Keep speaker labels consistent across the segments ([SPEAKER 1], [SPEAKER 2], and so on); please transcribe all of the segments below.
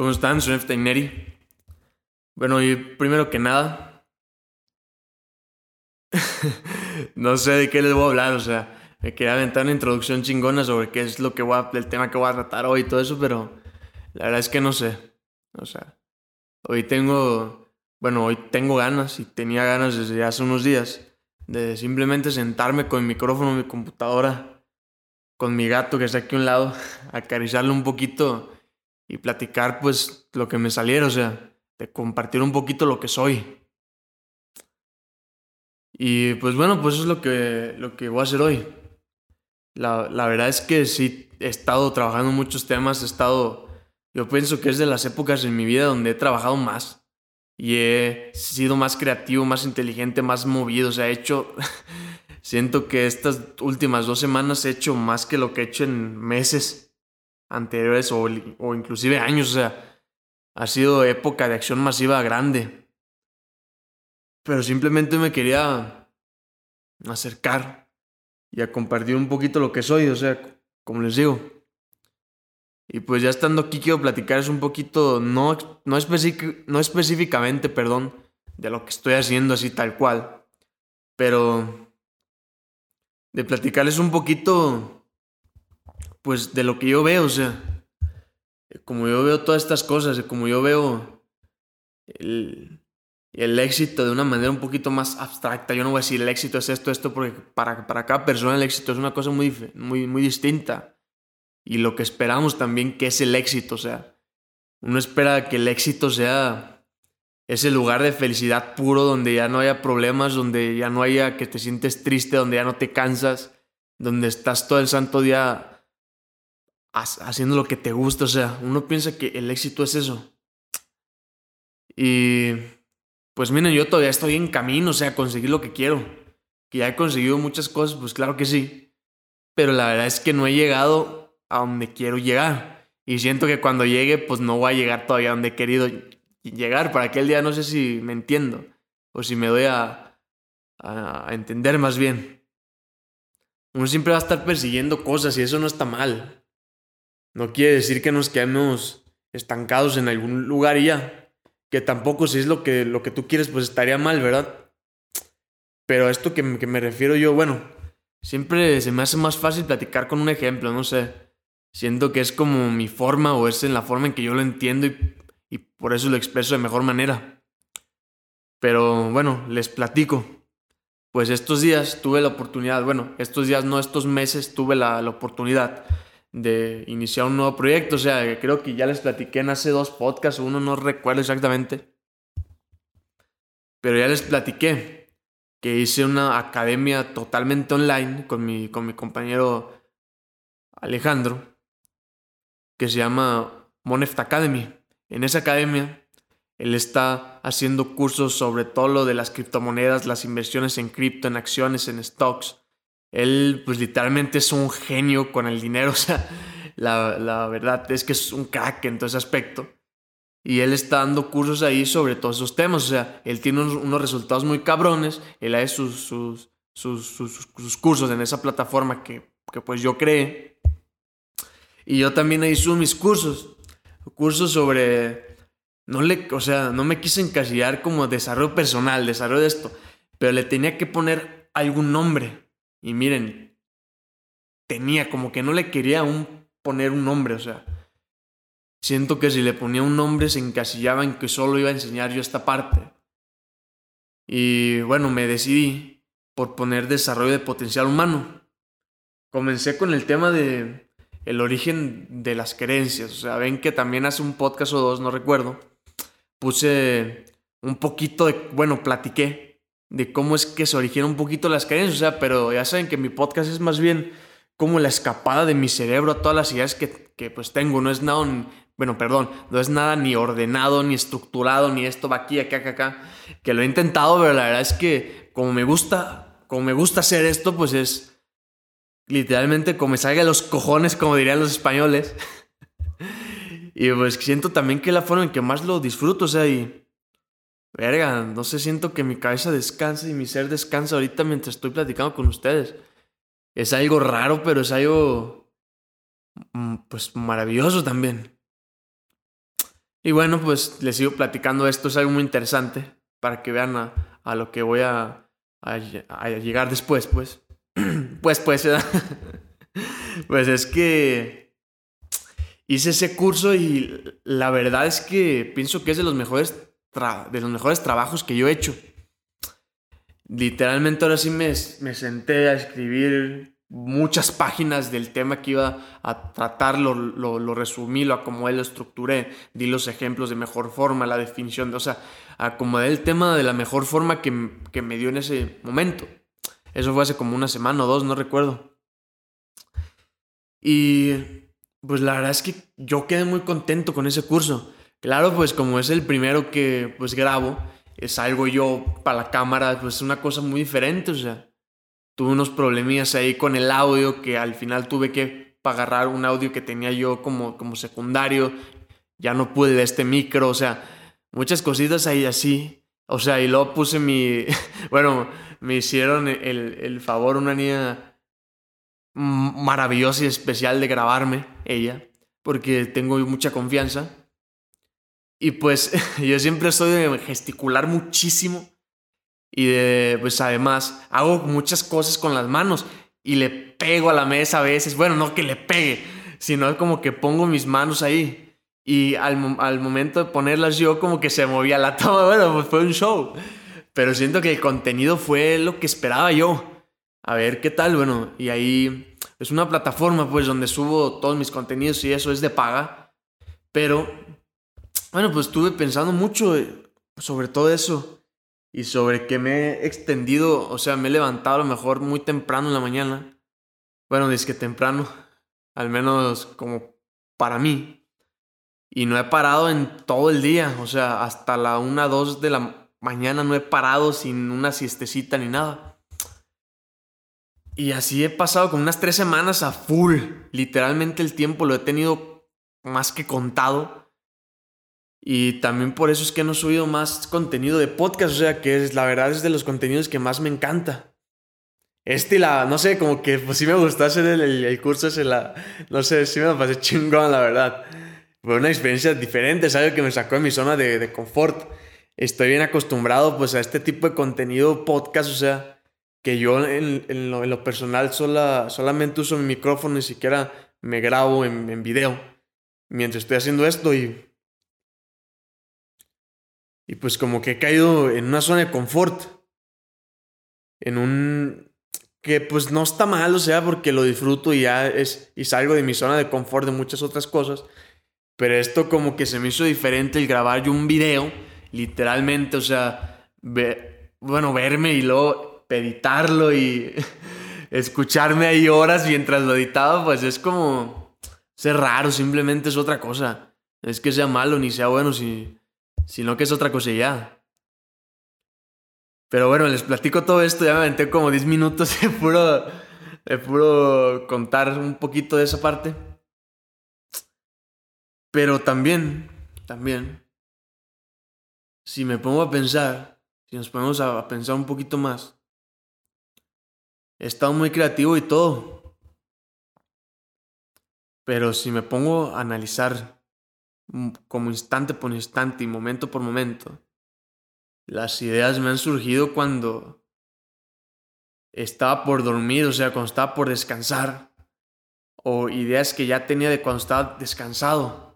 [SPEAKER 1] ¿Cómo están? Soy Neri. Bueno, y primero que nada, no sé de qué les voy a hablar, o sea, me quería aventar una introducción chingona sobre qué es lo que voy a, el tema que voy a tratar hoy y todo eso, pero la verdad es que no sé. O sea, hoy tengo, bueno, hoy tengo ganas y tenía ganas desde hace unos días de simplemente sentarme con el micrófono, mi computadora, con mi gato que está aquí a un lado, acariciarle un poquito y platicar pues lo que me saliera, o sea, de compartir un poquito lo que soy. Y pues bueno, pues es lo que, lo que voy a hacer hoy. La, la verdad es que sí, he estado trabajando muchos temas, he estado, yo pienso que es de las épocas en mi vida donde he trabajado más y he sido más creativo, más inteligente, más movido, o sea, he hecho, siento que estas últimas dos semanas he hecho más que lo que he hecho en meses anteriores o, o inclusive años, o sea, ha sido época de acción masiva grande. Pero simplemente me quería acercar y a compartir un poquito lo que soy, o sea, como les digo. Y pues ya estando aquí quiero platicarles un poquito, no, no, no específicamente, perdón, de lo que estoy haciendo así tal cual, pero de platicarles un poquito pues de lo que yo veo, o sea, como yo veo todas estas cosas, como yo veo el, el éxito de una manera un poquito más abstracta. Yo no voy a decir el éxito es esto, esto, porque para, para cada persona el éxito es una cosa muy, muy, muy distinta. Y lo que esperamos también que es el éxito, o sea, uno espera que el éxito sea ese lugar de felicidad puro donde ya no haya problemas, donde ya no haya que te sientes triste, donde ya no te cansas, donde estás todo el santo día haciendo lo que te gusta. O sea, uno piensa que el éxito es eso. Y pues miren, yo todavía estoy en camino, o sea, conseguir lo que quiero. Que ya he conseguido muchas cosas, pues claro que sí. Pero la verdad es que no he llegado a donde quiero llegar. Y siento que cuando llegue, pues no voy a llegar todavía a donde he querido llegar. Para aquel día no sé si me entiendo. O si me doy a, a entender más bien. Uno siempre va a estar persiguiendo cosas y eso no está mal. No quiere decir que nos quedemos estancados en algún lugar y ya. Que tampoco si es lo que, lo que tú quieres, pues estaría mal, ¿verdad? Pero a esto que, que me refiero yo, bueno, siempre se me hace más fácil platicar con un ejemplo, no sé. Siento que es como mi forma o es en la forma en que yo lo entiendo y, y por eso lo expreso de mejor manera. Pero bueno, les platico. Pues estos días tuve la oportunidad, bueno, estos días no, estos meses tuve la, la oportunidad de iniciar un nuevo proyecto. O sea, creo que ya les platiqué en hace dos podcasts, uno no recuerdo exactamente. Pero ya les platiqué que hice una academia totalmente online con mi, con mi compañero Alejandro, que se llama Moneft Academy. En esa academia, él está haciendo cursos sobre todo lo de las criptomonedas, las inversiones en cripto, en acciones, en stocks él, pues literalmente es un genio con el dinero. O sea, la, la verdad es que es un crack en todo ese aspecto. Y él está dando cursos ahí sobre todos esos temas. O sea, él tiene unos, resultados muy cabrones. Él hace sus, sus, sus, sus, cursos en esa plataforma que, que pues yo creé. Y yo también hice mis cursos. Cursos sobre... No le, o sea, no me quise encasillar como desarrollo personal, desarrollo de esto. Pero le tenía que poner algún nombre. Y miren, tenía como que no le quería un, poner un nombre, o sea, siento que si le ponía un nombre se encasillaba en que solo iba a enseñar yo esta parte. Y bueno, me decidí por poner desarrollo de potencial humano. Comencé con el tema de el origen de las creencias, o sea, ven que también hace un podcast o dos, no recuerdo, puse un poquito de, bueno, platiqué de cómo es que se origina un poquito las creencias, o sea, pero ya saben que mi podcast es más bien como la escapada de mi cerebro a todas las ideas que, que pues tengo, no es nada, bueno, perdón, no es nada ni ordenado, ni estructurado, ni esto va aquí, acá, acá, acá, que lo he intentado, pero la verdad es que como me gusta, como me gusta hacer esto, pues es literalmente como me salga los cojones, como dirían los españoles. y pues siento también que la forma en que más lo disfruto, o sea, y Verga, no sé, siento que mi cabeza descansa y mi ser descansa ahorita mientras estoy platicando con ustedes. Es algo raro, pero es algo, mm, pues, maravilloso también. Y bueno, pues les sigo platicando esto, es algo muy interesante para que vean a, lo que voy a, a, llegar después, pues. pues, pues, pues es que hice ese curso y la verdad es que pienso que es de los mejores, de los mejores trabajos que yo he hecho. Literalmente ahora sí me, me senté a escribir muchas páginas del tema que iba a tratar, lo, lo, resumí, lo acomodé, lo estructuré, di los ejemplos de mejor forma, la definición, de, o sea, acomodé el tema de la mejor forma que, que me dio en ese momento. Eso fue hace como una semana o dos, no recuerdo. Y pues la verdad es que yo quedé muy contento con ese curso. Claro, pues como es el primero que pues grabo, es algo yo para la cámara, pues es una cosa muy diferente, o sea, tuve unos problemillas ahí con el audio que al final tuve que agarrar un audio que tenía yo como, como secundario, ya no pude de este micro, o sea, muchas cositas ahí así, o sea, y luego puse mi, bueno, me hicieron el, el favor una niña maravillosa y especial de grabarme, ella, porque tengo mucha confianza. Y pues yo siempre soy de gesticular muchísimo y de, pues además, hago muchas cosas con las manos y le pego a la mesa a veces. Bueno, no que le pegue, sino como que pongo mis manos ahí. Y al, al momento de ponerlas yo como que se movía la toma. Bueno, pues fue un show. Pero siento que el contenido fue lo que esperaba yo. A ver qué tal, bueno. Y ahí es una plataforma pues donde subo todos mis contenidos y eso es de paga. Pero, bueno, pues estuve pensando mucho eh, sobre todo eso y sobre que me he extendido, o sea, me he levantado a lo mejor muy temprano en la mañana. Bueno, es que temprano, al menos como para mí. Y no he parado en todo el día, o sea, hasta la 1, 2 de la mañana no he parado sin una siestecita ni nada. Y así he pasado con unas tres semanas a full. Literalmente el tiempo lo he tenido más que contado. Y también por eso es que no he subido más contenido de podcast, o sea que es, la verdad es de los contenidos que más me encanta. Este la, no sé, como que pues sí me gustó hacer el, el, curso ese, la, no sé, sí me lo pasé chingón, la verdad. Fue una experiencia diferente, es algo que me sacó de mi zona de, de confort. Estoy bien acostumbrado pues a este tipo de contenido podcast, o sea, que yo en, en, lo, en lo, personal sola, solamente uso mi micrófono, ni siquiera me grabo en, en video mientras estoy haciendo esto y y pues como que he caído en una zona de confort. En un... que pues no está mal, o sea, porque lo disfruto y ya es... y salgo de mi zona de confort de muchas otras cosas. Pero esto como que se me hizo diferente el grabar yo un video, literalmente, o sea, bueno, verme y luego editarlo y escucharme ahí horas mientras lo editaba, pues es como... es raro, simplemente es otra cosa. Es que sea malo ni sea bueno, si sino que es otra cosa ya. Pero bueno, les platico todo esto, ya me aventé como 10 minutos de puro, de puro contar un poquito de esa parte. Pero también, también, si me pongo a pensar, si nos ponemos a pensar un poquito más, he estado muy creativo y todo. Pero si me pongo a analizar como instante por instante y momento por momento. Las ideas me han surgido cuando estaba por dormir, o sea, cuando estaba por descansar. O ideas que ya tenía de cuando estaba descansado.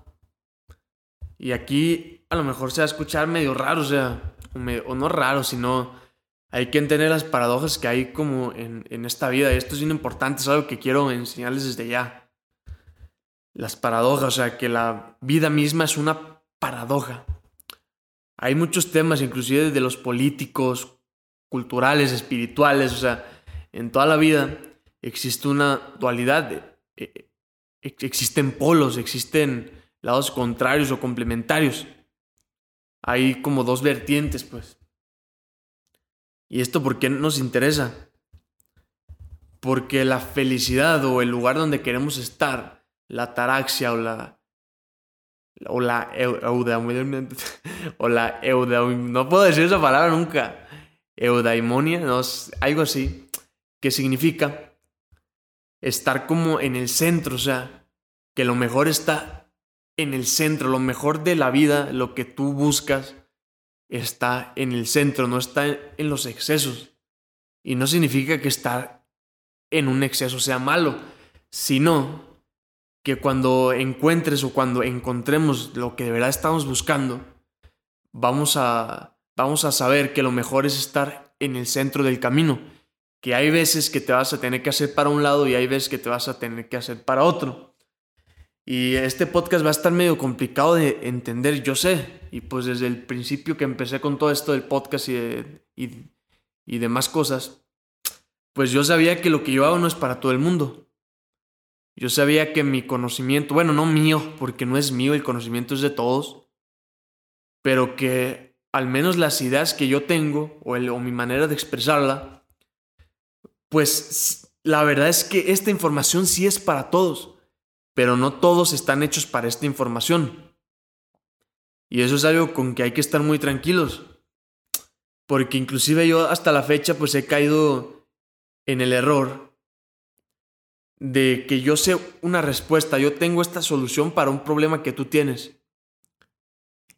[SPEAKER 1] Y aquí a lo mejor se va a escuchar medio raro, o sea, o, no raro, sino hay que entender las paradojas que hay como en, en esta vida. Y esto es bien importante, es algo que quiero enseñarles desde ya las paradojas, o sea, que la vida misma es una paradoja. Hay muchos temas, inclusive de los políticos, culturales, espirituales, o sea, en toda la vida existe una dualidad, eh, eh, existen polos, existen lados contrarios o complementarios. Hay como dos vertientes, pues. ¿Y esto por qué nos interesa? Porque la felicidad o el lugar donde queremos estar la taraxia o la o la eudaimonia o la eudaimonia, no puedo decir esa palabra nunca eudaimonia no algo así que significa estar como en el centro o sea que lo mejor está en el centro, lo mejor de la vida, lo que tú buscas, está en el centro, no está en los excesos. Y no significa que estar en un exceso sea malo, sino que cuando encuentres o cuando encontremos lo que de verdad estamos buscando, vamos a, vamos a saber que lo mejor es estar en el centro del camino. Que hay veces que te vas a tener que hacer para un lado y hay veces que te vas a tener que hacer para otro. Y este podcast va a estar medio complicado de entender, yo sé. Y pues desde el principio que empecé con todo esto del podcast y, y, y demás cosas, pues yo sabía que lo que yo hago no es para todo el mundo. Yo sabía que mi conocimiento, bueno, no mío, porque no es mío, el conocimiento es de todos, pero que al menos las ideas que yo tengo o, o mi manera de expresarla, pues la verdad es que esta información sí es para todos, pero no todos están hechos para esta información. Y eso es algo con que hay que estar muy tranquilos, porque inclusive yo hasta la fecha pues he caído en el error de que yo sé una respuesta, yo tengo esta solución para un problema que tú tienes.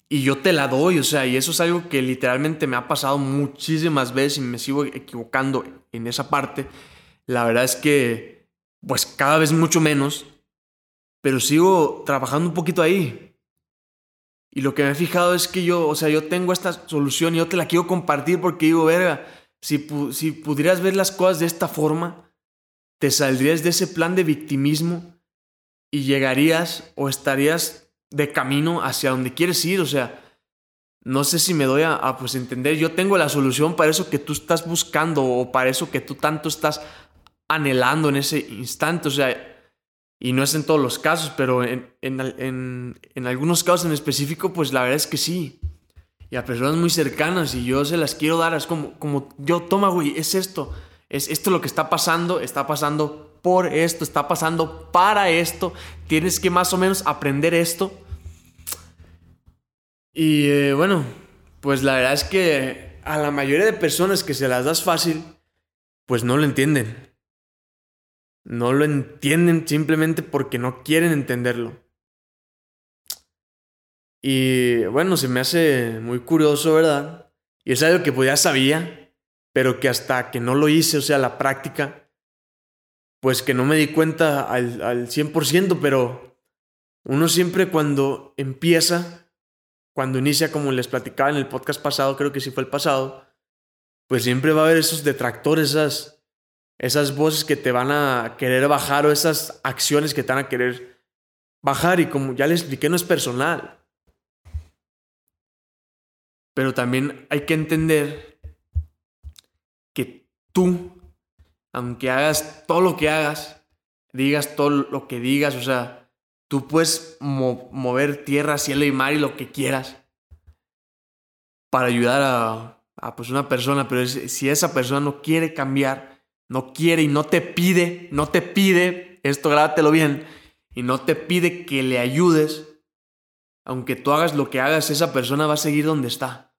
[SPEAKER 1] Y yo te la doy, o sea, y eso es algo que literalmente me ha pasado muchísimas veces y me sigo equivocando en esa parte. La verdad es que, pues cada vez mucho menos, pero sigo trabajando un poquito ahí. Y lo que me he fijado es que yo, o sea, yo tengo esta solución y yo te la quiero compartir porque digo, verga, si, si pudieras ver las cosas de esta forma, te saldrías de ese plan de victimismo y llegarías o estarías de camino hacia donde quieres ir. O sea, no sé si me doy a, pues entender, yo tengo la solución para eso que tú estás buscando o para eso que tú tanto estás anhelando en ese instante. O sea, y no es en todos los casos, pero en, en, en algunos casos en específico, pues la verdad es que sí. Y a personas muy cercanas y yo se las quiero dar, es como, como yo, toma, güey, es esto es esto lo que está pasando, está pasando por esto, está pasando para esto, tienes que más o menos aprender esto. Y eh, bueno, pues la verdad es que a la mayoría de personas que se las das fácil, pues no lo entienden. No lo entienden simplemente porque no quieren entenderlo. Y bueno, se me hace muy curioso, ¿verdad? Y es algo que pues ya sabía, pero que hasta que no lo hice, o sea, la práctica, pues que no me di cuenta al, al 100%, pero uno siempre cuando empieza, cuando inicia, como les platicaba en el podcast pasado, creo que sí fue el pasado, pues siempre va a haber esos detractores, esas, esas voces que te van a querer bajar o esas acciones que te van a querer bajar y como ya les expliqué, no es personal. Pero también hay que entender tú, aunque hagas todo lo que hagas, digas todo lo que digas, o sea, tú puedes mover tierra, cielo y mar y lo que quieras para ayudar a, a pues una persona, pero si esa persona no quiere cambiar, no quiere y no te pide, no te pide, esto grábatelo bien, y no te pide que le ayudes, aunque tú hagas lo que hagas, esa persona va a seguir donde está.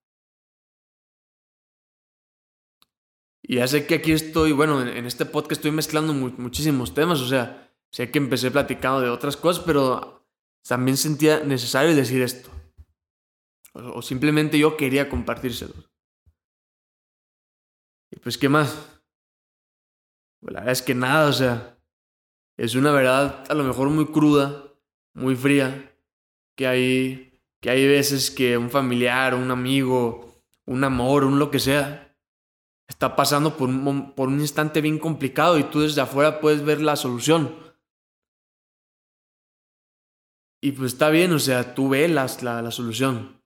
[SPEAKER 1] Y ya sé que aquí estoy, bueno, en este podcast estoy mezclando muchísimos temas, o sea, sé que empecé platicando de otras cosas, pero también sentía necesario decir esto. O, simplemente yo quería compartírselos. Y pues, ¿qué más? Pues la verdad es que nada, o sea, es una verdad a lo mejor muy cruda, muy fría, que hay, que hay veces que un familiar, un amigo, un amor, un lo que sea, está pasando por un, por un instante bien complicado y tú desde afuera puedes ver la solución. Y pues está bien, o sea, tú ves la, la, solución.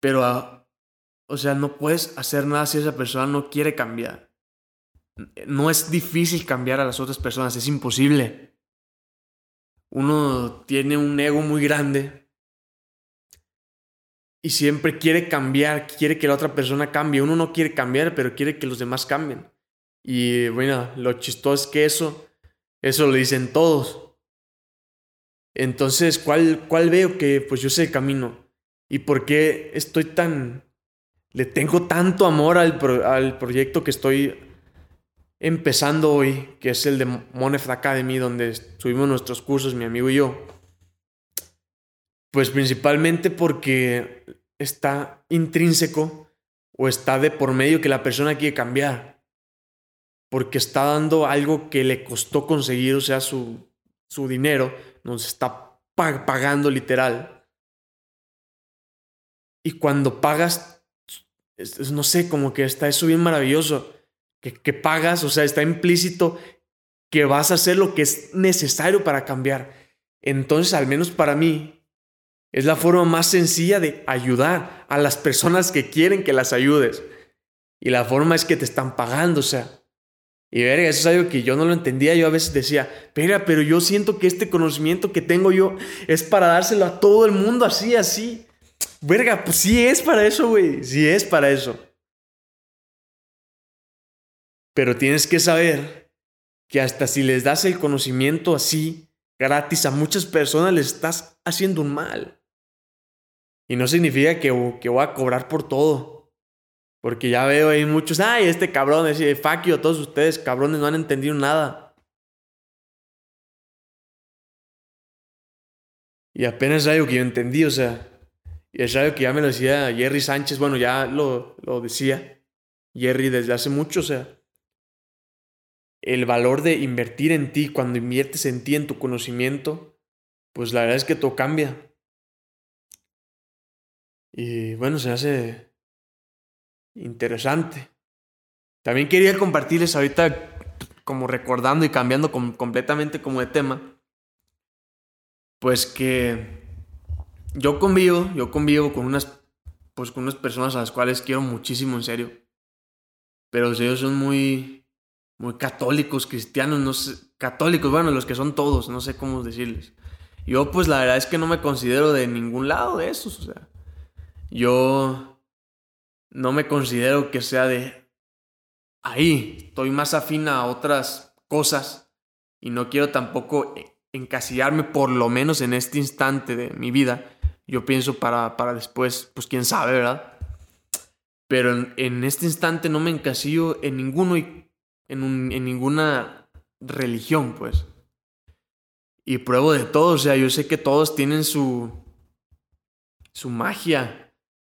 [SPEAKER 1] Pero, ah, o sea, no puedes hacer nada si esa persona no quiere cambiar. No es difícil cambiar a las otras personas, es imposible. Uno tiene un ego muy grande y siempre quiere cambiar, quiere que la otra persona cambie. Uno no quiere cambiar, pero quiere que los demás cambien. Y bueno, lo chistoso es que eso, eso lo dicen todos. Entonces, ¿cuál, cuál veo que pues yo sé el camino? ¿Y por qué estoy tan... Le tengo tanto amor al, al proyecto que estoy empezando hoy, que es el de Monef Academy, donde subimos nuestros cursos, mi amigo y yo. Pues principalmente porque está intrínseco o está de por medio que la persona quiere cambiar. Porque está dando algo que le costó conseguir, o sea, su, su dinero, nos está pagando literal. Y cuando pagas, no sé, como que está eso bien maravilloso, que, que pagas, o sea, está implícito que vas a hacer lo que es necesario para cambiar. Entonces, al menos para mí, es la forma más sencilla de ayudar a las personas que quieren que las ayudes. Y la forma es que te están pagando, o sea. Y verga, eso es algo que yo no lo entendía. Yo a veces decía, verga, pero yo siento que este conocimiento que tengo yo es para dárselo a todo el mundo así, así. Verga, pues sí es para eso, güey. Sí es para eso. Pero tienes que saber que hasta si les das el conocimiento así, gratis, a muchas personas les estás haciendo un mal. Y no significa que, que voy a cobrar por todo. Porque ya veo ahí muchos, ay, este cabrón, es faquio, todos ustedes cabrones no han entendido nada. Y apenas es algo que yo entendí, o sea, y es algo que ya me lo decía Jerry Sánchez, bueno, ya lo, lo decía Jerry desde hace mucho, o sea, el valor de invertir en ti, cuando inviertes en ti, en tu conocimiento, pues la verdad es que todo cambia. Y bueno, se hace interesante. También quería compartirles ahorita, como recordando y cambiando completamente como de tema, pues que yo convivo, yo convivo con unas, pues con unas personas a las cuales quiero muchísimo, en serio. Pero ellos son muy, muy católicos, cristianos, no católicos, bueno, los que son todos, no sé cómo decirles. Yo pues la verdad es que no me considero de ningún lado de esos, o sea, yo no me considero que sea de ahí, estoy más afín a otras cosas y no quiero tampoco encasillarme por lo menos en este instante de mi vida. Yo pienso para, para después, pues quién sabe, ¿verdad? Pero en, este instante no me encasillo en ninguno y en, en ninguna religión, pues. Y pruebo de todo, o sea, yo sé que todos tienen su, su magia,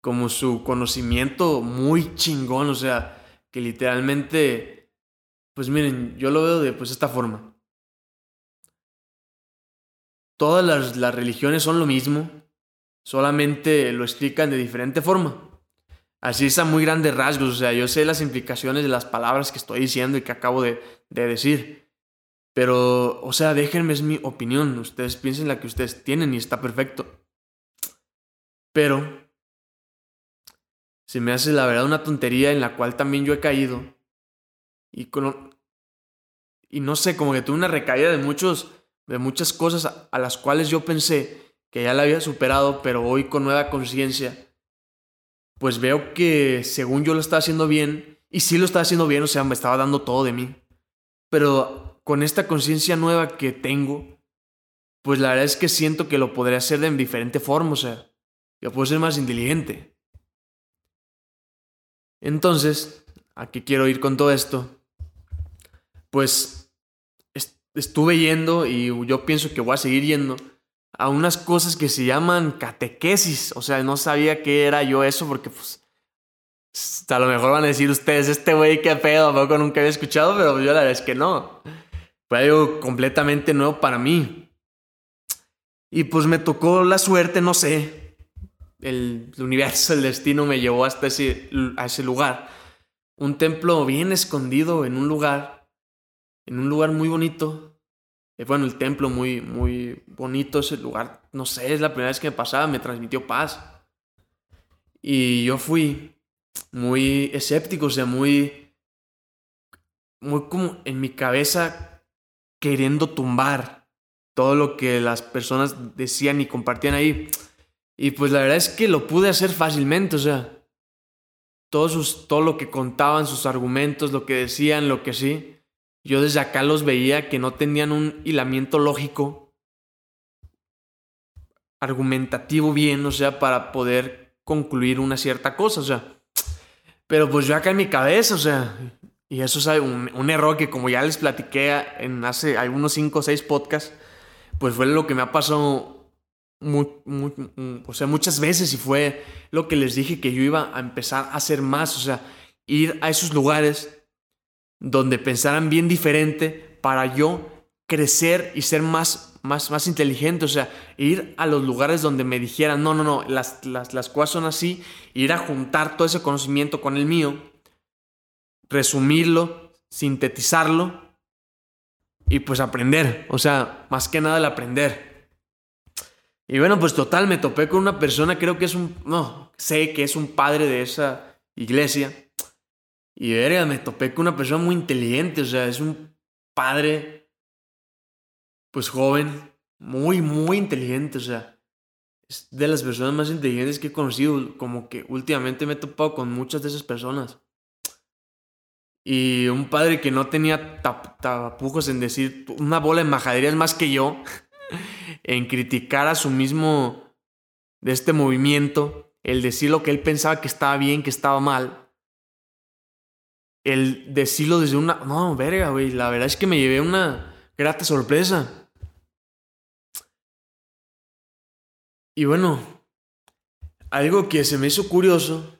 [SPEAKER 1] como su conocimiento muy chingón, o sea, que literalmente, pues miren, yo lo veo de pues esta forma. Todas las, religiones son lo mismo, solamente lo explican de diferente forma. Así es muy grandes rasgos, o sea, yo sé las implicaciones de las palabras que estoy diciendo y que acabo de, de decir. Pero, o sea, déjenme es mi opinión, ustedes piensen la que ustedes tienen y está perfecto. Pero se me hace la verdad una tontería en la cual también yo he caído. Y, con, y no sé, como que tuve una recaída de, muchos, de muchas cosas a, las cuales yo pensé que ya la había superado, pero hoy con nueva conciencia, pues veo que según yo lo estaba haciendo bien, y sí lo estaba haciendo bien, o sea, me estaba dando todo de mí. Pero con esta conciencia nueva que tengo, pues la verdad es que siento que lo podré hacer de diferente forma, o sea, yo puedo ser más inteligente. Entonces, ¿a qué quiero ir con todo esto? Pues estuve yendo y yo pienso que voy a seguir yendo a unas cosas que se llaman catequesis. O sea, no sabía qué era yo eso porque pues a lo mejor van a decir ustedes, este güey qué pedo, poco nunca había escuchado, pero yo la verdad es que no. Fue algo completamente nuevo para mí. Y pues me tocó la suerte, no sé, el, universo, el destino me llevó hasta ese, a ese lugar. Un templo bien escondido en un lugar, en un lugar muy bonito. Eh, bueno, el templo muy, muy bonito, ese lugar, no sé, es la primera vez que me pasaba, me transmitió paz. Y yo fui muy escéptico, o sea, muy, muy como en mi cabeza queriendo tumbar todo lo que las personas decían y compartían ahí. Y pues la verdad es que lo pude hacer fácilmente, o sea, todo, sus, todo lo que contaban, sus argumentos, lo que decían, lo que sí, yo desde acá los veía que no tenían un hilamiento lógico, argumentativo bien, o sea, para poder concluir una cierta cosa, o sea. Pero pues yo acá en mi cabeza, o sea, y eso es un, un error que como ya les platiqué en hace algunos 5 o 6 podcasts, pues fue lo que me ha pasado mm, o sea, muchas veces y fue lo que les dije que yo iba a empezar a hacer más, o sea, ir a esos lugares donde pensaran bien diferente para yo crecer y ser más, más, más inteligente, o sea, ir a los lugares donde me dijeran, no, no, no, las, las, las cosas son así, ir a juntar todo ese conocimiento con el mío, resumirlo, sintetizarlo y pues aprender, o sea, más que nada el aprender. Y bueno, pues total, me topé con una persona, creo que es un, no, sé que es un padre de esa iglesia. Y verga, me topé con una persona muy inteligente, o sea, es un padre, pues joven, muy, muy inteligente, o sea, es de las personas más inteligentes que he conocido, como que últimamente me he topado con muchas de esas personas. Y un padre que no tenía tapujos en decir una bola de majaderías más que yo, en criticar a su mismo de este movimiento, el decir lo que él pensaba que estaba bien, que estaba mal. El decirlo desde una... No, verga, güey, la verdad es que me llevé una grata sorpresa. Y bueno, algo que se me hizo curioso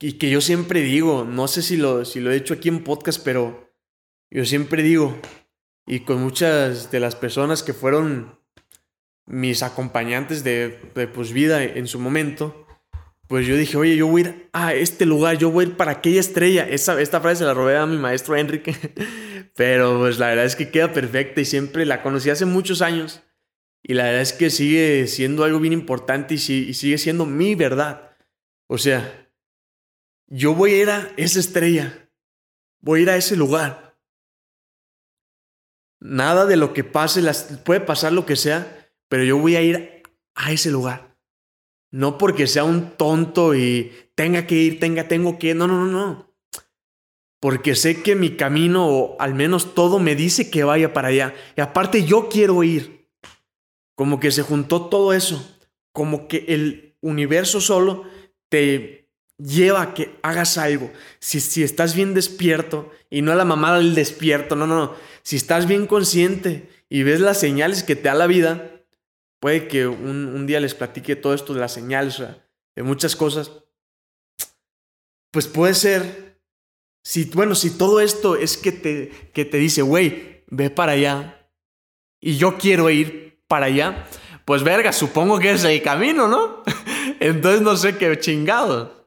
[SPEAKER 1] y que yo siempre digo, no sé si lo, si lo he dicho aquí en podcast, pero yo siempre digo, y con muchas de las personas que fueron mis acompañantes de, de pues, vida en su momento, pues yo dije, oye, yo voy a este lugar, yo voy a ir para aquella estrella. Esa, esta frase se la robé a mi maestro Enrique, pero pues la verdad es que queda perfecta y siempre la conocí hace muchos años. Y la verdad es que sigue siendo algo bien importante y, y sigue siendo mi verdad. O sea, yo voy a ir a esa estrella, voy a ir a ese lugar. Nada de lo que pase, puede pasar lo que sea, pero yo voy a ir a ese lugar. No porque sea un tonto y tenga que ir, tenga, tengo que. No, no, no, no. Porque sé que mi camino, o al menos todo, me dice que vaya para allá. Y aparte yo quiero ir. Como que se juntó todo eso. Como que el universo solo te lleva a que hagas algo. Si, si estás bien despierto, y no a la mamada del despierto, no, no, no. Si estás bien consciente y ves las señales que te da la vida, puede que un, un día les platique todo esto de las señales, de muchas cosas. Pues puede ser, si, bueno, si todo esto es que te, que te dice, güey, ve para allá, y yo quiero ir para allá, pues verga, supongo que es el camino, ¿no? Entonces no sé qué chingado.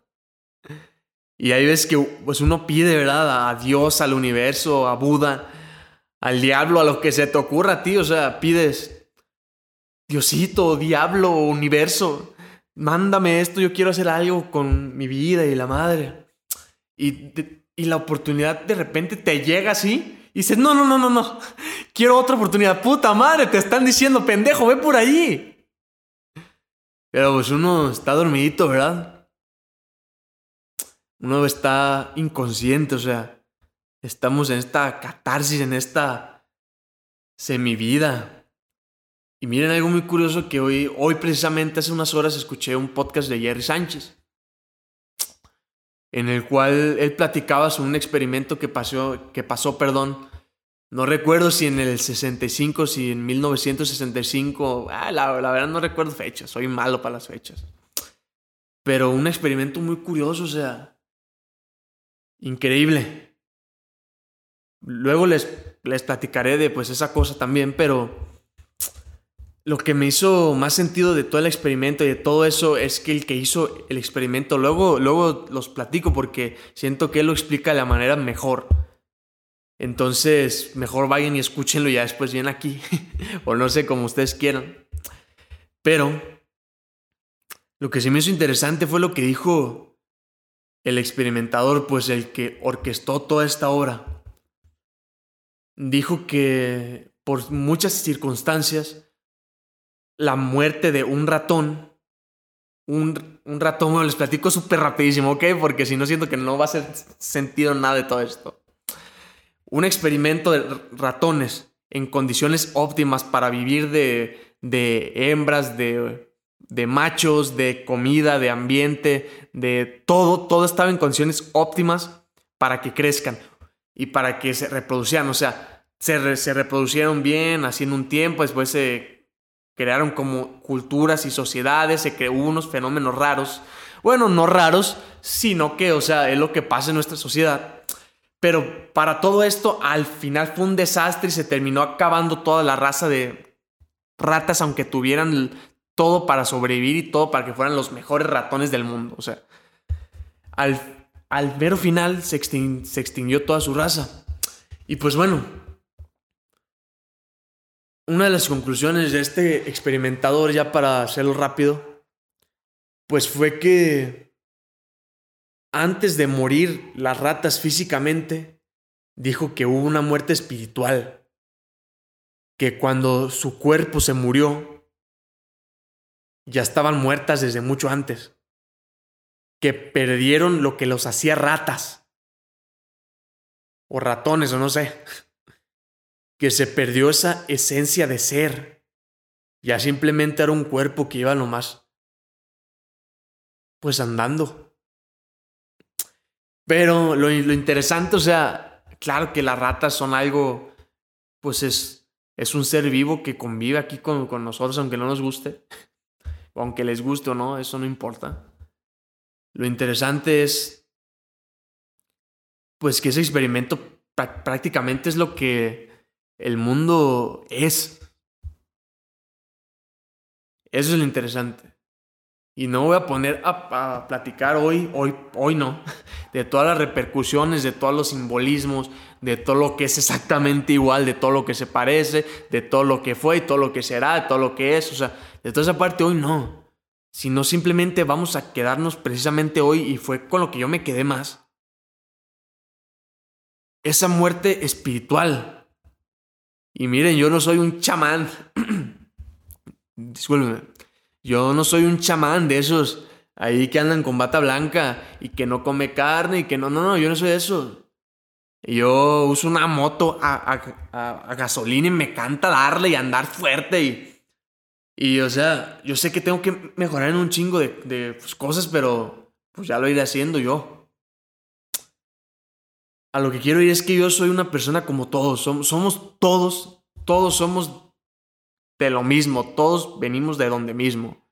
[SPEAKER 1] Y ahí ves que pues uno pide, ¿verdad? A Dios, al universo, a Buda, al diablo, a lo que se te ocurra a ti. O sea, pides, Diosito, diablo, universo, mándame esto, yo quiero hacer algo con mi vida y la madre. Y, y la oportunidad de repente te llega así y dices, no, no, no, no, no, quiero otra oportunidad. Puta madre, te están diciendo, pendejo, ve por ahí. Pero pues uno está dormidito, ¿verdad? Uno está inconsciente, o sea, estamos en esta catarsis, en esta semivida. Y miren algo muy curioso que hoy, hoy precisamente hace unas horas escuché un podcast de Jerry Sánchez, en el cual él platicaba sobre un experimento que pasó, que pasó, perdón, no recuerdo si en el 65, si en 1965, ah, la, la verdad no recuerdo fechas, soy malo para las fechas. Pero un experimento muy curioso, o sea, increíble. Luego les, les platicaré de pues esa cosa también, pero lo que me hizo más sentido de todo el experimento y de todo eso es que el que hizo el experimento, luego, luego los platico porque siento que él lo explica de la manera mejor. Entonces, mejor vayan y escúchenlo ya después vienen aquí. o no sé, como ustedes quieran. Pero, lo que sí me hizo interesante fue lo que dijo el experimentador, pues el que orquestó toda esta obra, dijo que por muchas circunstancias, la muerte de un ratón, un, ratón, bueno, les platico súper rapidísimo, ¿ok? Porque si no siento que no va a hacer sentido nada de todo esto. Un experimento de ratones en condiciones óptimas para vivir de, de hembras, de de machos, de comida, de ambiente, de todo, todo estaba en condiciones óptimas para que crezcan y para que se reproducieran. O sea, se, se reproducieron bien, haciendo un tiempo, después se crearon como culturas y sociedades, se creó unos fenómenos raros. Bueno, no raros, sino que, o sea, es lo que pasa en nuestra sociedad. Pero para todo esto, al final fue un desastre y se terminó acabando toda la raza de ratas, aunque tuvieran todo para sobrevivir y todo para que fueran los mejores ratones del mundo. O sea, al, al mero final se, se extinguió toda su raza. Y pues bueno, una de las conclusiones de este experimentador, ya para hacerlo rápido, pues fue que antes de morir las ratas físicamente, dijo que hubo una muerte espiritual, que cuando su cuerpo se murió, ya estaban muertas desde mucho antes, que perdieron lo que los hacía ratas, o ratones, o no sé, que se perdió esa esencia de ser, ya simplemente era un cuerpo que iba nomás, pues andando. Pero lo, interesante, o sea, claro que las ratas son algo, pues es, es un ser vivo que convive aquí con, con nosotros, aunque no nos guste, aunque les guste o no, eso no importa. Lo interesante es, pues que ese experimento prácticamente es lo que el mundo es. Eso es lo interesante. Y no voy a poner a, platicar hoy, hoy, hoy no, de todas las repercusiones, de todos los simbolismos, de todo lo que es exactamente igual, de todo lo que se parece, de todo lo que fue y todo lo que será, de todo lo que es, o sea, de toda esa parte hoy no. Sino simplemente vamos a quedarnos precisamente hoy y fue con lo que yo me quedé más. Esa muerte espiritual. Y miren, yo no soy un chamán. Discúlpenme. Yo no soy un chamán de esos ahí que andan con bata blanca y que no come carne y que no, no, no, yo no soy de eso. Yo uso una moto a, gasolina y me canta darle y andar fuerte y, y, o sea, yo sé que tengo que mejorar en un chingo de, de pues, cosas, pero pues ya lo iré haciendo yo. A lo que quiero ir es que yo soy una persona como todos, somos todos, todos somos de lo mismo, todos venimos de donde mismo.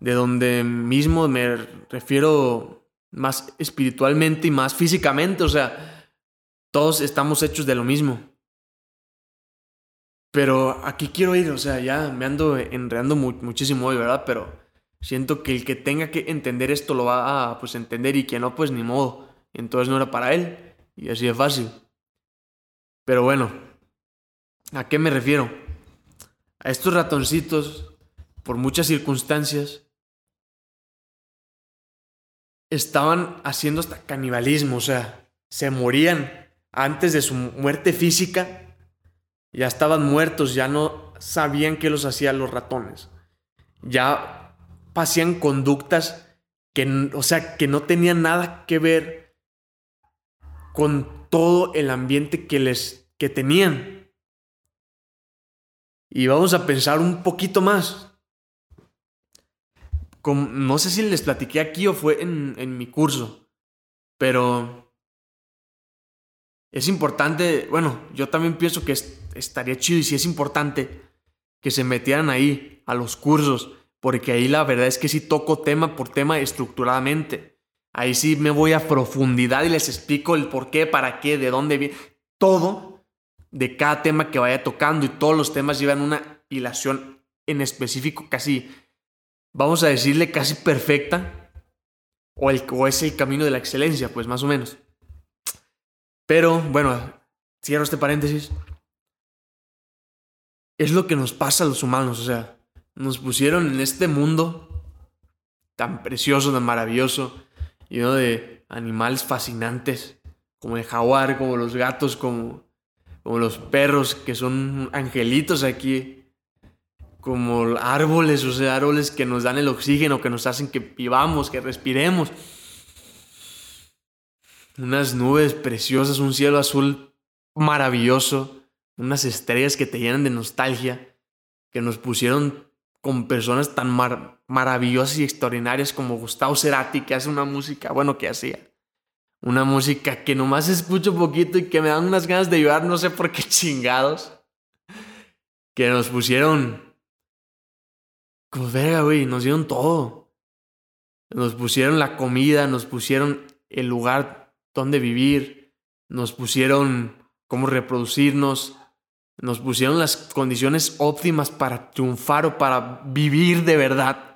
[SPEAKER 1] De donde mismo me refiero más espiritualmente y más físicamente, o sea, todos estamos hechos de lo mismo. Pero aquí quiero ir, o sea, ya me ando enredando muchísimo hoy, ¿verdad? Pero siento que el que tenga que entender esto lo va a pues entender y que no, pues ni modo. Entonces no era para él y así de fácil. Pero bueno, ¿a qué me refiero? A estos ratoncitos, por muchas circunstancias, estaban haciendo hasta canibalismo, o sea, se morían antes de su muerte física, ya estaban muertos, ya no sabían qué los hacían los ratones, ya hacían conductas que, o sea, que no tenían nada que ver con todo el ambiente que les que tenían. Y vamos a pensar un poquito más. no sé si les platiqué aquí o fue en, en mi curso, pero es importante, bueno, yo también pienso que estaría chido y si es importante que se metieran ahí a los cursos, porque ahí la verdad es que sí toco tema por tema estructuradamente. Ahí sí me voy a profundidad y les explico el por qué, para qué, de dónde viene, todo de cada tema que vaya tocando y todos los temas llevan una hilación en específico casi, vamos a decirle casi perfecta, o, el, es el camino de la excelencia, pues más o menos. Pero bueno, cierro este paréntesis. Es lo que nos pasa a los humanos, o sea, nos pusieron en este mundo tan precioso, tan maravilloso, lleno de animales fascinantes, como el jaguar, como los gatos, como como los perros que son angelitos aquí, como árboles, o sea, árboles que nos dan el oxígeno, que nos hacen que vivamos, que respiremos. Unas nubes preciosas, un cielo azul maravilloso, unas estrellas que te llenan de nostalgia, que nos pusieron con personas tan maravillosas y extraordinarias como Gustavo Cerati, que hace una música, bueno, que hacía una música que nomás escucho poquito y que me dan unas ganas de llorar, no sé por qué chingados. Que nos pusieron Pues verga, güey, nos dieron todo. Nos pusieron la comida, nos pusieron el lugar donde vivir, nos pusieron cómo reproducirnos, nos pusieron las condiciones óptimas para triunfar o para vivir de verdad.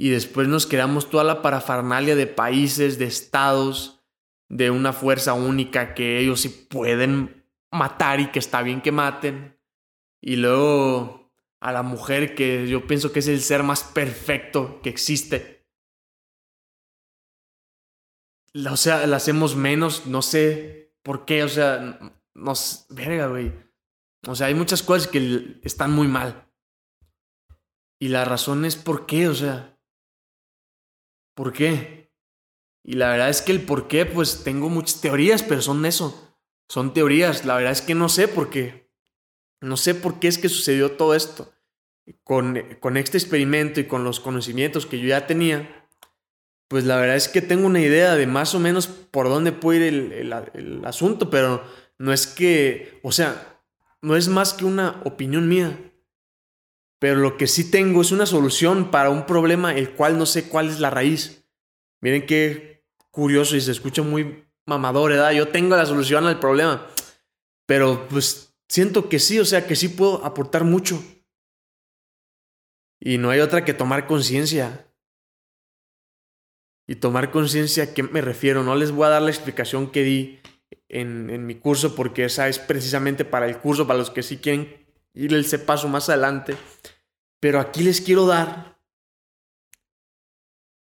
[SPEAKER 1] Y después nos creamos toda la parafernalia de países, de estados, de una fuerza única que ellos sí pueden matar y que está bien que maten. Y luego a la mujer que yo pienso que es el ser más perfecto que existe. O sea, la hacemos menos, no sé por qué, o sea, nos... Verga, güey. O sea, hay muchas cosas que están muy mal. Y la razón es por qué, o sea. ¿Por qué? Y la verdad es que el por qué, pues tengo muchas teorías, pero son eso. Son teorías. La verdad es que no sé por qué. No sé por qué es que sucedió todo esto. Con, con este experimento y con los conocimientos que yo ya tenía, pues la verdad es que tengo una idea de más o menos por dónde puede ir el, asunto, pero no es que, o sea, no es más que una opinión mía. Pero lo que sí tengo es una solución para un problema el cual no sé cuál es la raíz. Miren qué curioso y se escucha muy mamador, ¿verdad? Yo tengo la solución al problema. Pero pues siento que sí, o sea, que sí puedo aportar mucho. Y no hay otra que tomar conciencia. Y tomar conciencia, ¿a qué me refiero? No les voy a dar la explicación que di en, mi curso porque esa es precisamente para el curso, para los que sí quieren ir ese paso más adelante. Pero aquí les quiero dar,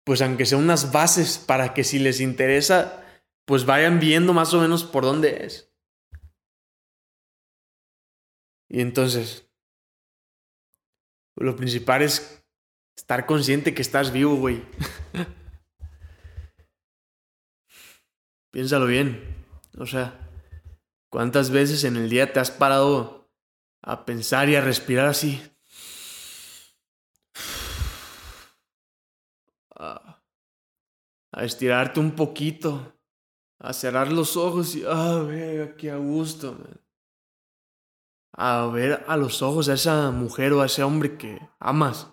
[SPEAKER 1] pues aunque sean unas bases para que si les interesa, pues vayan viendo más o menos por dónde es. Y entonces, lo principal es estar consciente que estás vivo, güey. Piénsalo bien. O sea, ¿cuántas veces en el día te has parado a pensar y a respirar así? A, estirarte un poquito, a cerrar los ojos y, ah, qué a gusto. A ver a los ojos a esa mujer o a ese hombre que amas.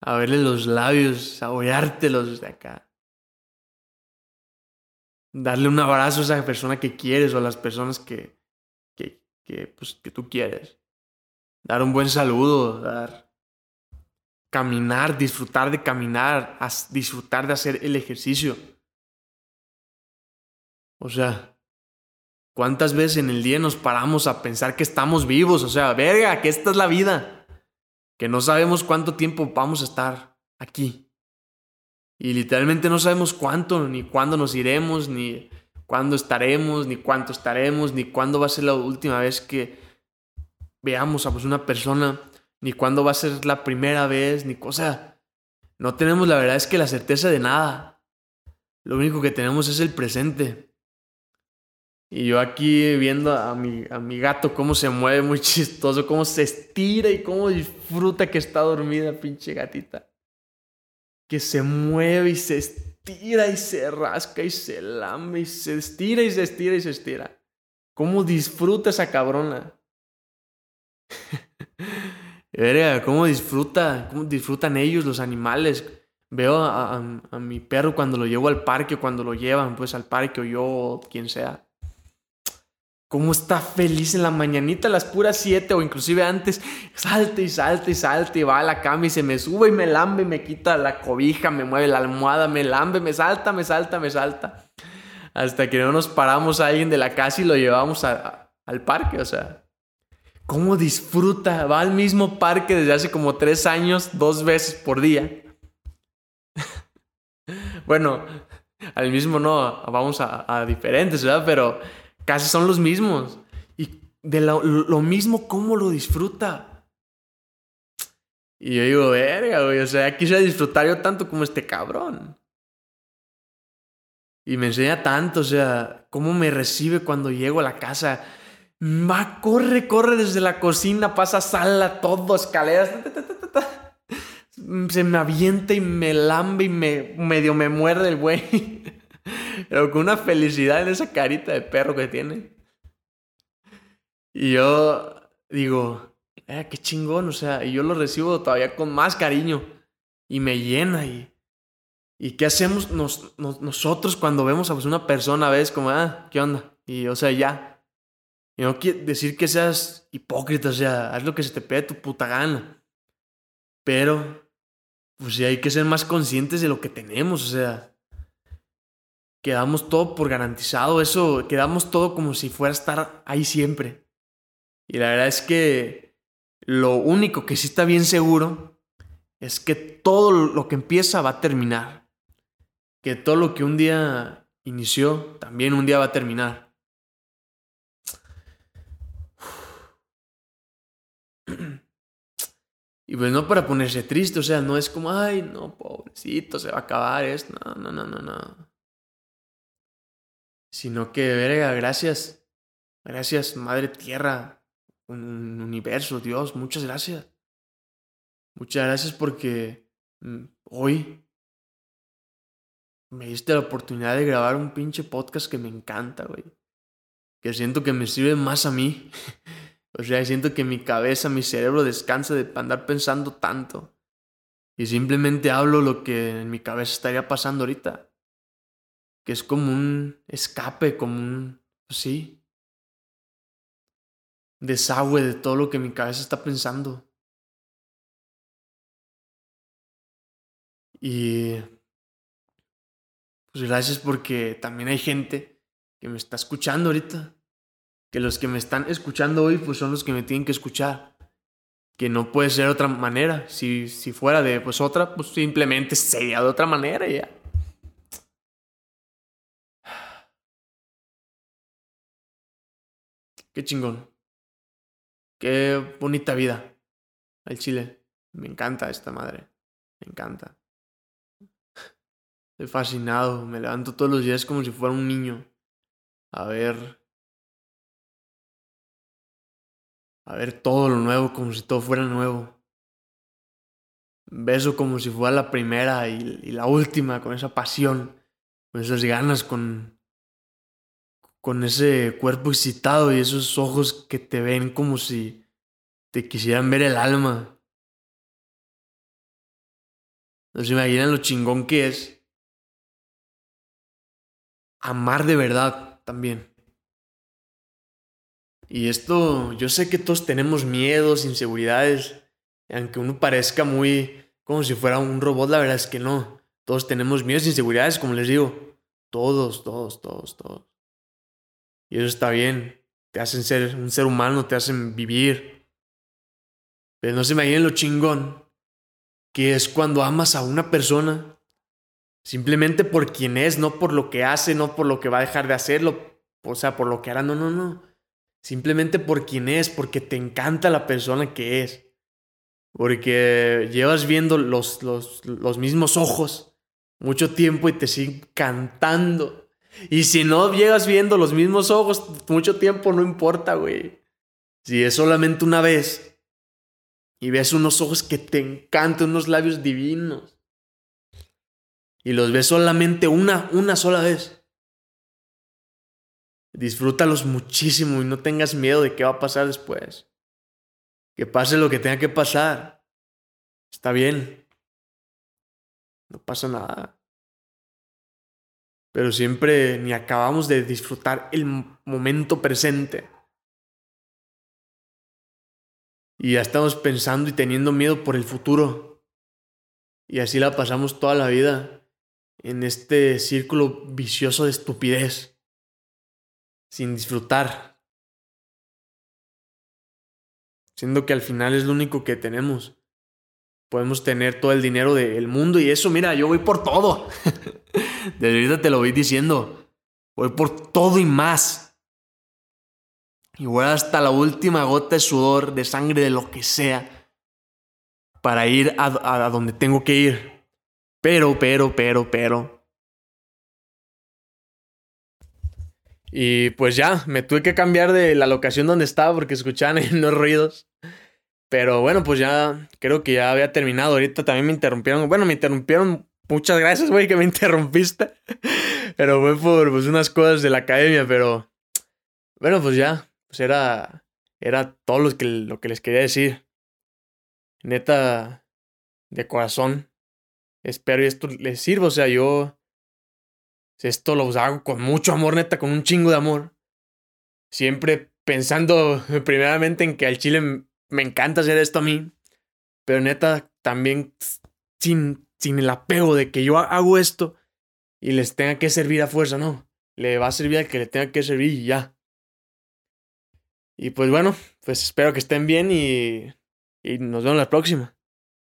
[SPEAKER 1] A verle los labios, a los desde acá darle un abrazo a esa persona que quieres o a las personas que, que, pues, que tú quieres. Dar un buen saludo, dar caminar, disfrutar de caminar, disfrutar de hacer el ejercicio. O sea, ¿cuántas veces en el día nos paramos a pensar que estamos vivos? O sea, verga, que esta es la vida. Que no sabemos cuánto tiempo vamos a estar aquí. Y literalmente no sabemos cuánto, ni cuándo nos iremos, ni cuándo estaremos, ni cuánto estaremos, ni cuándo va a ser la última vez que veamos a pues, una persona, ni cuándo va a ser la primera vez, ni cosa. No tenemos la verdad es que la certeza de nada. Lo único que tenemos es el presente. Y yo aquí viendo a mi, a mi gato cómo se mueve muy chistoso, cómo se estira y cómo disfruta que está dormida, pinche gatita que se mueve y se estira y se rasca y se lambe y se estira y se estira y se estira. ¿Cómo disfruta esa cabrona? Verga, ¿cómo disfruta? ¿Cómo disfrutan ellos, los animales? Veo a, mi perro cuando lo llevo al parque, cuando lo llevan pues al parque o yo, quien sea cómo está feliz en la mañanita a las puras 7 o inclusive antes, salte y salte y salte y va a la cama y se me sube y me lambe, me quita la cobija, me mueve la almohada, me lambe, me salta, me salta, me salta. Hasta que no nos paramos a alguien de la casa y lo llevamos al parque, o sea. ¿Cómo disfruta? Va al mismo parque desde hace como tres años, dos veces por día. bueno, al mismo no, vamos a, a diferentes, ¿verdad? Pero casi son los mismos. Y de lo, mismo, ¿cómo lo disfruta? Y yo digo, verga, güey, o sea, quisiera disfrutar yo tanto como este cabrón. Y me enseña tanto, o sea, cómo me recibe cuando llego a la casa. Va, corre, corre desde la cocina, pasa sala, todo, escaleras. Se me avienta y me lambe y me medio me muerde el güey. Pero con una felicidad en esa carita de perro que tiene. Y yo digo, eh, qué chingón, o sea, y yo lo recibo todavía con más cariño y me llena y... ¿Y qué hacemos nosotros cuando vemos a pues, una persona, ves como, ah, ¿qué onda? Y, o sea, ya. Y no quiere decir que seas hipócrita, o sea, haz lo que se te pide tu puta gana. Pero, pues sí, hay que ser más conscientes de lo que tenemos, o sea, quedamos todo por garantizado, eso, quedamos todo como si fuera a estar ahí siempre. Y la verdad es que lo único que sí está bien seguro es que todo lo que empieza va a terminar. Que todo lo que un día inició, también un día va a terminar. Y pues no para ponerse triste, o sea, no es como, ay, no, pobrecito, se va a acabar esto. No, no, no, no, no. Sino que, verga, gracias. Gracias, Madre Tierra, un universo, Dios, muchas gracias. Muchas gracias porque mm, hoy me diste la oportunidad de grabar un pinche podcast que me encanta, güey. Que siento que me sirve más a mí. o sea, siento que mi cabeza, mi cerebro descansa de andar pensando tanto. Y simplemente hablo lo que en mi cabeza estaría pasando ahorita. Que es como un escape, como un... Pues sí, desagüe de todo lo que mi cabeza está pensando. Y pues gracias porque también hay gente que me está escuchando ahorita. Que los que me están escuchando hoy pues son los que me tienen que escuchar. Que no puede ser de otra manera. Si, si fuera de pues otra, pues simplemente sería de otra manera ya. Qué chingón. Qué bonita vida. El Chile. Me encanta esta madre. Me encanta. Estoy fascinado. Me levanto todos los días como si fuera un niño. A ver. A ver todo lo nuevo como si todo fuera nuevo. Beso como si fuera la primera y, la última, con esa pasión, con esas ganas, con, con ese cuerpo excitado y esos ojos que te ven como si te quisieran ver el alma. No se imaginan lo chingón que es amar de verdad también. Y esto, yo sé que todos tenemos miedos, inseguridades, aunque uno parezca muy como si fuera un robot, la verdad es que no. Todos tenemos miedos, inseguridades, como les digo. Todos, todos, todos, todos. Y eso está bien. Te hacen ser un ser humano, te hacen vivir. Pero no se imaginen lo chingón que es cuando amas a una persona simplemente por quien es, no por lo que hace, no por lo que va a dejar de hacerlo, o sea, por lo que hará, no, no, no. Simplemente por quien es, porque te encanta la persona que es. Porque llevas viendo los, los, los mismos ojos mucho tiempo y te siguen cantando. Y si no llegas viendo los mismos ojos mucho tiempo, no importa, güey. Si es solamente una vez y ves unos ojos que te encantan, unos labios divinos, y los ves solamente una, una sola vez, disfrútalos muchísimo y no tengas miedo de qué va a pasar después. Que pase lo que tenga que pasar. Está bien. No pasa nada pero siempre ni acabamos de disfrutar el momento presente. Y ya estamos pensando y teniendo miedo por el futuro. Y así la pasamos toda la vida en este círculo vicioso de estupidez, sin disfrutar. Siendo que al final es lo único que tenemos. Podemos tener todo el dinero del mundo y eso, mira, yo voy por todo. Desde ahorita te lo voy diciendo. Voy por todo y más. Y voy hasta la última gota de sudor, de sangre, de lo que sea. Para ir a, a donde tengo que ir. Pero, pero, pero, pero. Y pues ya, me tuve que cambiar de la locación donde estaba porque escuchaban unos ruidos. Pero bueno, pues ya creo que ya había terminado. Ahorita también me interrumpieron. Bueno, me interrumpieron Muchas gracias, güey, que me interrumpiste. Pero fue por pues, unas cosas de la academia, pero. Bueno, pues ya. Pues era. era todo lo que, lo que les quería decir. Neta, de corazón, espero y esto les sirva. O sea, yo esto lo hago con mucho amor, neta, con un chingo de amor. Siempre pensando primeramente en que al chile me encanta hacer esto a mí. Pero neta, también sin, sin el apego de que yo hago esto y les tenga que servir a fuerza, no. Le va a servir al que le tenga que servir y ya. Y pues bueno, pues espero que estén bien y, y nos vemos la próxima.